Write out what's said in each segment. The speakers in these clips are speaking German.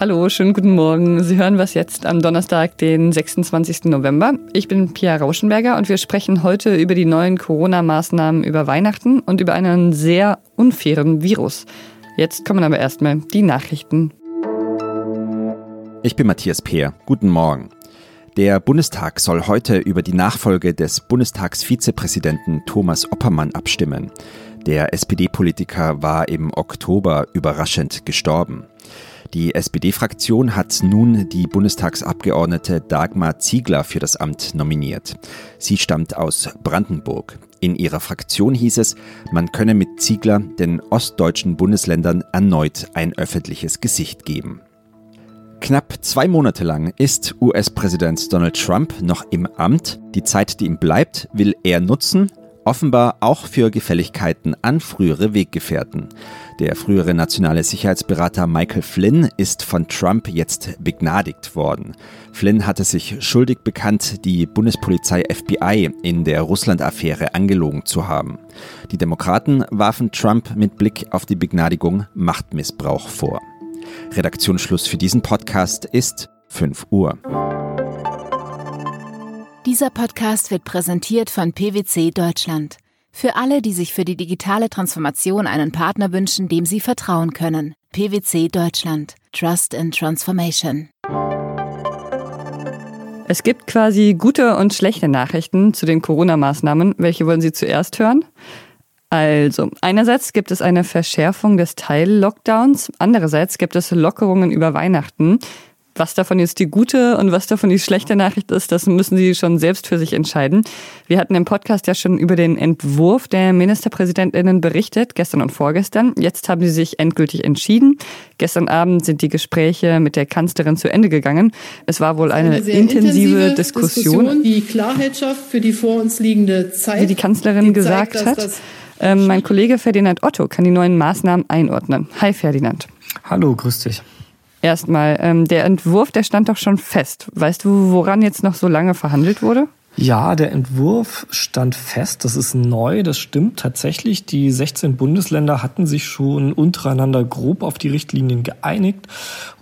Hallo, schönen guten Morgen. Sie hören was jetzt am Donnerstag, den 26. November. Ich bin Pia Rauschenberger und wir sprechen heute über die neuen Corona-Maßnahmen über Weihnachten und über einen sehr unfairen Virus. Jetzt kommen aber erstmal die Nachrichten. Ich bin Matthias Peer. Guten Morgen. Der Bundestag soll heute über die Nachfolge des Bundestagsvizepräsidenten Thomas Oppermann abstimmen. Der SPD-Politiker war im Oktober überraschend gestorben. Die SPD-Fraktion hat nun die Bundestagsabgeordnete Dagmar Ziegler für das Amt nominiert. Sie stammt aus Brandenburg. In ihrer Fraktion hieß es, man könne mit Ziegler den ostdeutschen Bundesländern erneut ein öffentliches Gesicht geben. Knapp zwei Monate lang ist US-Präsident Donald Trump noch im Amt. Die Zeit, die ihm bleibt, will er nutzen, offenbar auch für Gefälligkeiten an frühere Weggefährten. Der frühere nationale Sicherheitsberater Michael Flynn ist von Trump jetzt begnadigt worden. Flynn hatte sich schuldig bekannt, die Bundespolizei FBI in der Russland-Affäre angelogen zu haben. Die Demokraten warfen Trump mit Blick auf die Begnadigung Machtmissbrauch vor. Redaktionsschluss für diesen Podcast ist 5 Uhr. Dieser Podcast wird präsentiert von PwC Deutschland. Für alle, die sich für die digitale Transformation einen Partner wünschen, dem sie vertrauen können. PwC Deutschland. Trust in Transformation. Es gibt quasi gute und schlechte Nachrichten zu den Corona-Maßnahmen. Welche wollen Sie zuerst hören? Also, einerseits gibt es eine Verschärfung des Teil-Lockdowns, andererseits gibt es Lockerungen über Weihnachten. Was davon jetzt die gute und was davon die schlechte Nachricht ist, das müssen Sie schon selbst für sich entscheiden. Wir hatten im Podcast ja schon über den Entwurf der Ministerpräsidentinnen berichtet, gestern und vorgestern. Jetzt haben Sie sich endgültig entschieden. Gestern Abend sind die Gespräche mit der Kanzlerin zu Ende gegangen. Es war wohl eine, eine intensive, intensive Diskussion. Diskussion. Die Klarheit schafft für die vor uns liegende Zeit. Wie die Kanzlerin die gesagt zeigt, hat. Ähm, mein Kollege Ferdinand Otto kann die neuen Maßnahmen einordnen. Hi Ferdinand. Hallo, grüß dich. Erstmal, ähm, der Entwurf, der stand doch schon fest. Weißt du, woran jetzt noch so lange verhandelt wurde? Ja, der Entwurf stand fest. Das ist neu, das stimmt tatsächlich. Die 16 Bundesländer hatten sich schon untereinander grob auf die Richtlinien geeinigt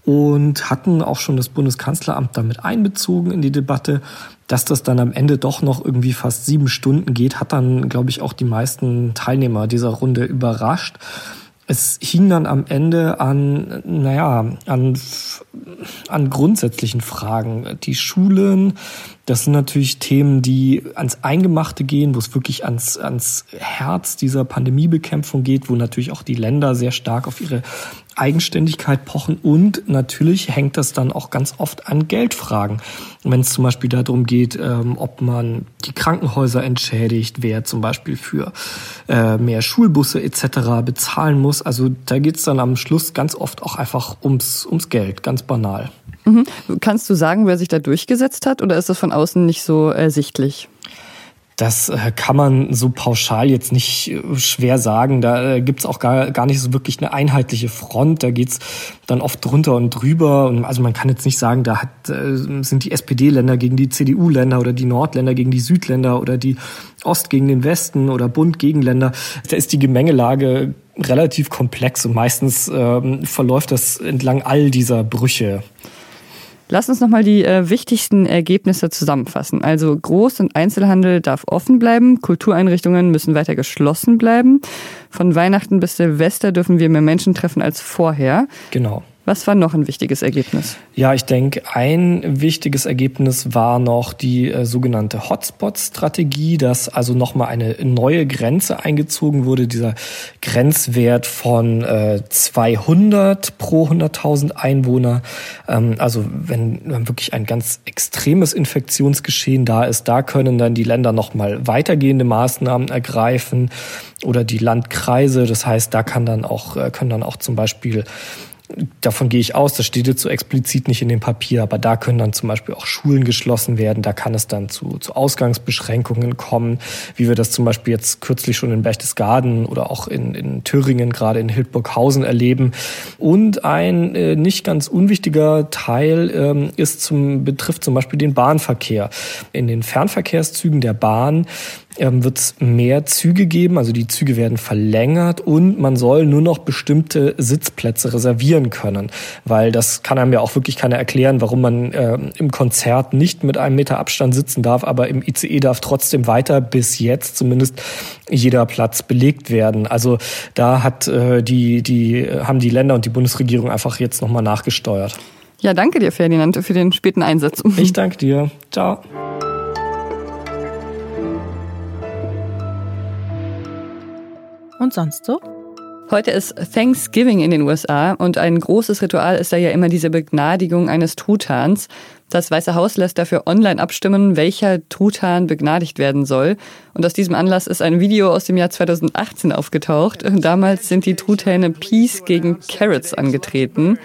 und hatten auch schon das Bundeskanzleramt damit einbezogen in die Debatte. Dass das dann am Ende doch noch irgendwie fast sieben Stunden geht, hat dann, glaube ich, auch die meisten Teilnehmer dieser Runde überrascht es hing dann am Ende an, naja, an, an grundsätzlichen Fragen. Die Schulen, das sind natürlich Themen, die ans Eingemachte gehen, wo es wirklich ans, ans Herz dieser Pandemiebekämpfung geht, wo natürlich auch die Länder sehr stark auf ihre Eigenständigkeit pochen und natürlich hängt das dann auch ganz oft an Geldfragen. Wenn es zum Beispiel darum geht, ähm, ob man die Krankenhäuser entschädigt, wer zum Beispiel für äh, mehr Schulbusse etc. bezahlen muss. Also da geht es dann am Schluss ganz oft auch einfach ums, ums Geld, ganz banal. Mhm. Kannst du sagen, wer sich da durchgesetzt hat oder ist das von außen nicht so ersichtlich? Das äh, kann man so pauschal jetzt nicht äh, schwer sagen. Da äh, gibt's auch gar, gar nicht so wirklich eine einheitliche Front. Da geht's dann oft drunter und drüber. Und also man kann jetzt nicht sagen, da hat, sind die SPD-Länder gegen die CDU-Länder oder die Nordländer gegen die Südländer oder die Ost gegen den Westen oder Bund gegen Länder. Da ist die Gemengelage relativ komplex und meistens ähm, verläuft das entlang all dieser Brüche. Lass uns nochmal die äh, wichtigsten Ergebnisse zusammenfassen. Also Groß- und Einzelhandel darf offen bleiben, Kultureinrichtungen müssen weiter geschlossen bleiben. Von Weihnachten bis Silvester dürfen wir mehr Menschen treffen als vorher. Genau. Was war noch ein wichtiges Ergebnis? Ja, ich denke, ein wichtiges Ergebnis war noch die äh, sogenannte Hotspot-Strategie, dass also nochmal eine neue Grenze eingezogen wurde, dieser Grenzwert von äh, 200 pro 100.000 Einwohner. Ähm, also wenn, wenn wirklich ein ganz extremes Infektionsgeschehen da ist, da können dann die Länder nochmal weitergehende Maßnahmen ergreifen oder die Landkreise. Das heißt, da kann dann auch, äh, können dann auch zum Beispiel Davon gehe ich aus, das steht jetzt so explizit nicht in dem Papier, aber da können dann zum Beispiel auch Schulen geschlossen werden, da kann es dann zu, zu Ausgangsbeschränkungen kommen, wie wir das zum Beispiel jetzt kürzlich schon in Berchtesgaden oder auch in, in Thüringen, gerade in Hildburghausen erleben. Und ein äh, nicht ganz unwichtiger Teil ähm, ist zum, betrifft zum Beispiel den Bahnverkehr. In den Fernverkehrszügen der Bahn ähm, wird es mehr Züge geben, also die Züge werden verlängert und man soll nur noch bestimmte Sitzplätze reservieren können, weil das kann einem ja auch wirklich keiner erklären, warum man äh, im Konzert nicht mit einem Meter Abstand sitzen darf, aber im ICE darf trotzdem weiter bis jetzt zumindest jeder Platz belegt werden. Also da hat äh, die die haben die Länder und die Bundesregierung einfach jetzt nochmal nachgesteuert. Ja, danke dir, Ferdinand, für den späten Einsatz. Ich danke dir. Ciao. Und sonst so? Heute ist Thanksgiving in den USA und ein großes Ritual ist da ja immer diese Begnadigung eines Truthahns. Das Weiße Haus lässt dafür online abstimmen, welcher Truthahn begnadigt werden soll. Und aus diesem Anlass ist ein Video aus dem Jahr 2018 aufgetaucht. Damals sind die Truthähne Peace gegen Carrots angetreten.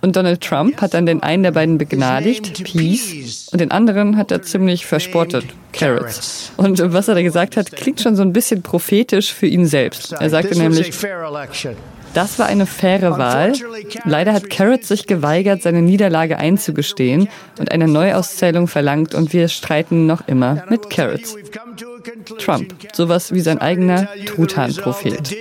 Und Donald Trump hat dann den einen der beiden begnadigt, Peace, und den anderen hat er ziemlich verspottet, Carrots. Und was er da gesagt hat, klingt schon so ein bisschen prophetisch für ihn selbst. Er sagte nämlich, das war eine faire Wahl. Leider hat Carrots sich geweigert, seine Niederlage einzugestehen und eine Neuauszählung verlangt und wir streiten noch immer mit Carrots. Trump, sowas wie sein eigener Truthahn-Prophet.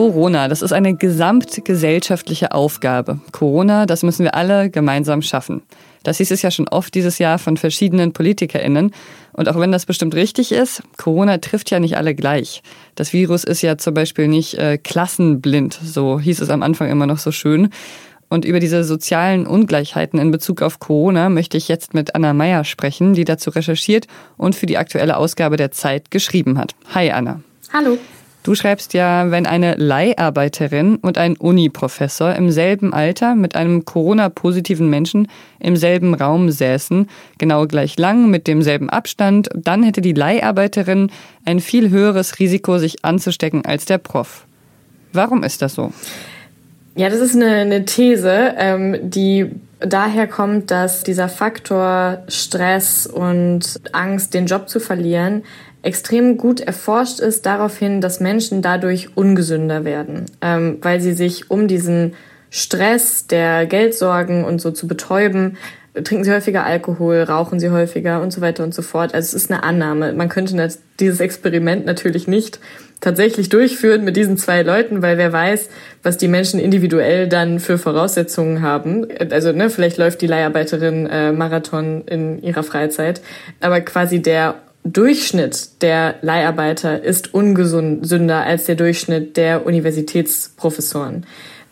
Corona, das ist eine gesamtgesellschaftliche Aufgabe. Corona, das müssen wir alle gemeinsam schaffen. Das hieß es ja schon oft dieses Jahr von verschiedenen PolitikerInnen. Und auch wenn das bestimmt richtig ist, Corona trifft ja nicht alle gleich. Das Virus ist ja zum Beispiel nicht äh, klassenblind, so hieß es am Anfang immer noch so schön. Und über diese sozialen Ungleichheiten in Bezug auf Corona möchte ich jetzt mit Anna Meyer sprechen, die dazu recherchiert und für die aktuelle Ausgabe der Zeit geschrieben hat. Hi Anna. Hallo. Du schreibst ja, wenn eine Leiharbeiterin und ein Uni-Professor im selben Alter mit einem Corona-positiven Menschen im selben Raum säßen, genau gleich lang, mit demselben Abstand, dann hätte die Leiharbeiterin ein viel höheres Risiko, sich anzustecken als der Prof. Warum ist das so? Ja, das ist eine, eine These, ähm, die daher kommt, dass dieser Faktor Stress und Angst, den Job zu verlieren, extrem gut erforscht ist darauf hin, dass Menschen dadurch ungesünder werden, ähm, weil sie sich um diesen Stress der Geldsorgen und so zu betäuben, trinken sie häufiger Alkohol, rauchen sie häufiger und so weiter und so fort. Also es ist eine Annahme. Man könnte dieses Experiment natürlich nicht tatsächlich durchführen mit diesen zwei Leuten, weil wer weiß, was die Menschen individuell dann für Voraussetzungen haben. Also ne, vielleicht läuft die Leiharbeiterin äh, Marathon in ihrer Freizeit, aber quasi der Durchschnitt der Leiharbeiter ist ungesünder als der Durchschnitt der Universitätsprofessoren.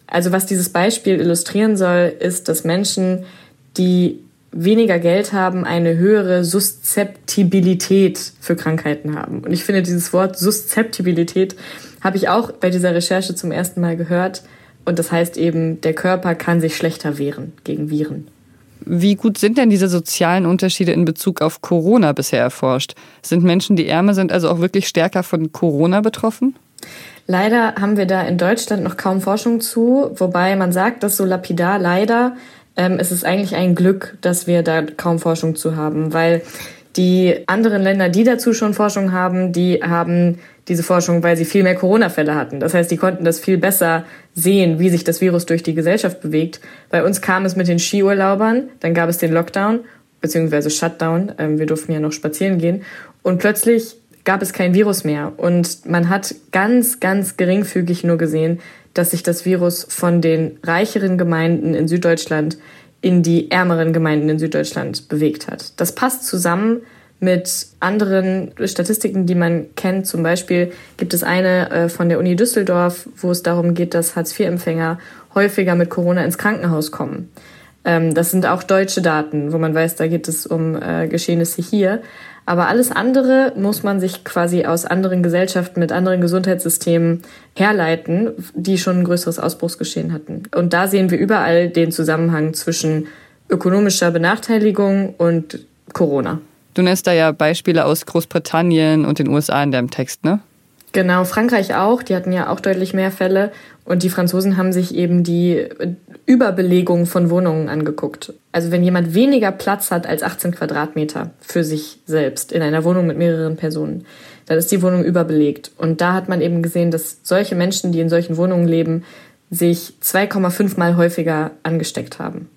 Also was dieses Beispiel illustrieren soll, ist, dass Menschen, die weniger Geld haben, eine höhere Suszeptibilität für Krankheiten haben. Und ich finde, dieses Wort Suszeptibilität habe ich auch bei dieser Recherche zum ersten Mal gehört. Und das heißt eben, der Körper kann sich schlechter wehren gegen Viren. Wie gut sind denn diese sozialen Unterschiede in Bezug auf Corona bisher erforscht? Sind Menschen, die ärmer sind, also auch wirklich stärker von Corona betroffen? Leider haben wir da in Deutschland noch kaum Forschung zu, wobei man sagt, dass so lapidar leider ähm, es ist eigentlich ein Glück, dass wir da kaum Forschung zu haben, weil die anderen Länder, die dazu schon Forschung haben, die haben diese Forschung, weil sie viel mehr Corona-Fälle hatten. Das heißt, die konnten das viel besser sehen, wie sich das Virus durch die Gesellschaft bewegt. Bei uns kam es mit den Skiurlaubern, dann gab es den Lockdown beziehungsweise Shutdown. Ähm, wir durften ja noch spazieren gehen und plötzlich gab es kein Virus mehr und man hat ganz, ganz geringfügig nur gesehen, dass sich das Virus von den reicheren Gemeinden in Süddeutschland in die ärmeren Gemeinden in Süddeutschland bewegt hat. Das passt zusammen mit anderen Statistiken, die man kennt. Zum Beispiel gibt es eine äh, von der Uni Düsseldorf, wo es darum geht, dass Hartz-IV-Empfänger häufiger mit Corona ins Krankenhaus kommen. Ähm, das sind auch deutsche Daten, wo man weiß, da geht es um äh, Geschehnisse hier. Aber alles andere muss man sich quasi aus anderen Gesellschaften mit anderen Gesundheitssystemen herleiten, die schon ein größeres Ausbruchsgeschehen hatten. Und da sehen wir überall den Zusammenhang zwischen ökonomischer Benachteiligung und Corona. Du nennst da ja Beispiele aus Großbritannien und den USA in deinem Text, ne? Genau, Frankreich auch. Die hatten ja auch deutlich mehr Fälle. Und die Franzosen haben sich eben die Überbelegung von Wohnungen angeguckt. Also wenn jemand weniger Platz hat als 18 Quadratmeter für sich selbst in einer Wohnung mit mehreren Personen, dann ist die Wohnung überbelegt. Und da hat man eben gesehen, dass solche Menschen, die in solchen Wohnungen leben, sich 2,5 mal häufiger angesteckt haben.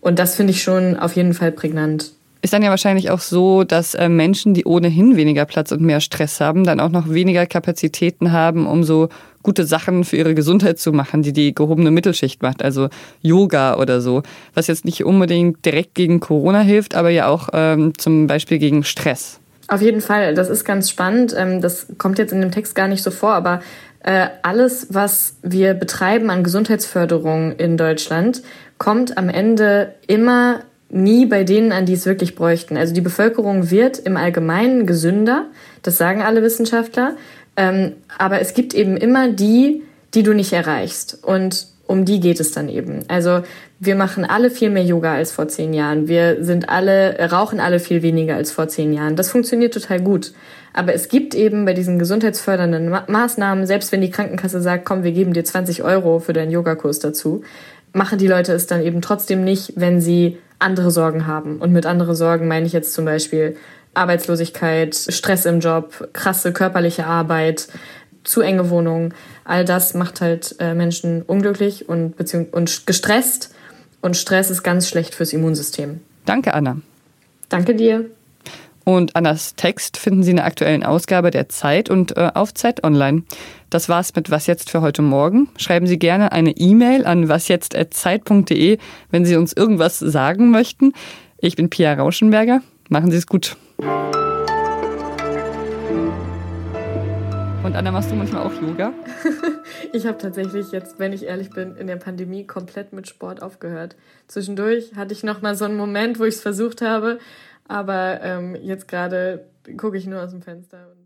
Und das finde ich schon auf jeden Fall prägnant. Ist dann ja wahrscheinlich auch so, dass äh, Menschen, die ohnehin weniger Platz und mehr Stress haben, dann auch noch weniger Kapazitäten haben, um so gute Sachen für ihre Gesundheit zu machen, die die gehobene Mittelschicht macht, also Yoga oder so, was jetzt nicht unbedingt direkt gegen Corona hilft, aber ja auch ähm, zum Beispiel gegen Stress. Auf jeden Fall, das ist ganz spannend. Ähm, das kommt jetzt in dem Text gar nicht so vor, aber äh, alles, was wir betreiben an Gesundheitsförderung in Deutschland, kommt am Ende immer nie bei denen an, die es wirklich bräuchten. Also die Bevölkerung wird im Allgemeinen gesünder, das sagen alle Wissenschaftler, ähm, aber es gibt eben immer die, die du nicht erreichst. Und um die geht es dann eben. Also wir machen alle viel mehr Yoga als vor zehn Jahren. Wir sind alle, rauchen alle viel weniger als vor zehn Jahren. Das funktioniert total gut. Aber es gibt eben bei diesen gesundheitsfördernden Ma Maßnahmen, selbst wenn die Krankenkasse sagt, komm, wir geben dir 20 Euro für deinen Yogakurs dazu, machen die Leute es dann eben trotzdem nicht, wenn sie andere Sorgen haben. Und mit andere Sorgen meine ich jetzt zum Beispiel Arbeitslosigkeit, Stress im Job, krasse körperliche Arbeit, zu enge Wohnungen. All das macht halt äh, Menschen unglücklich und, und gestresst. Und Stress ist ganz schlecht fürs Immunsystem. Danke, Anna. Danke dir. Und Annas Text finden Sie in der aktuellen Ausgabe der Zeit und äh, auf Zeit Online. Das war's mit Was jetzt für heute Morgen. Schreiben Sie gerne eine E-Mail an wasjetzt.zeit.de, wenn Sie uns irgendwas sagen möchten. Ich bin Pia Rauschenberger. Machen Sie es gut. Und Anna, machst du manchmal auch Yoga? ich habe tatsächlich jetzt, wenn ich ehrlich bin, in der Pandemie komplett mit Sport aufgehört. Zwischendurch hatte ich noch mal so einen Moment, wo ich es versucht habe, aber ähm, jetzt gerade gucke ich nur aus dem Fenster.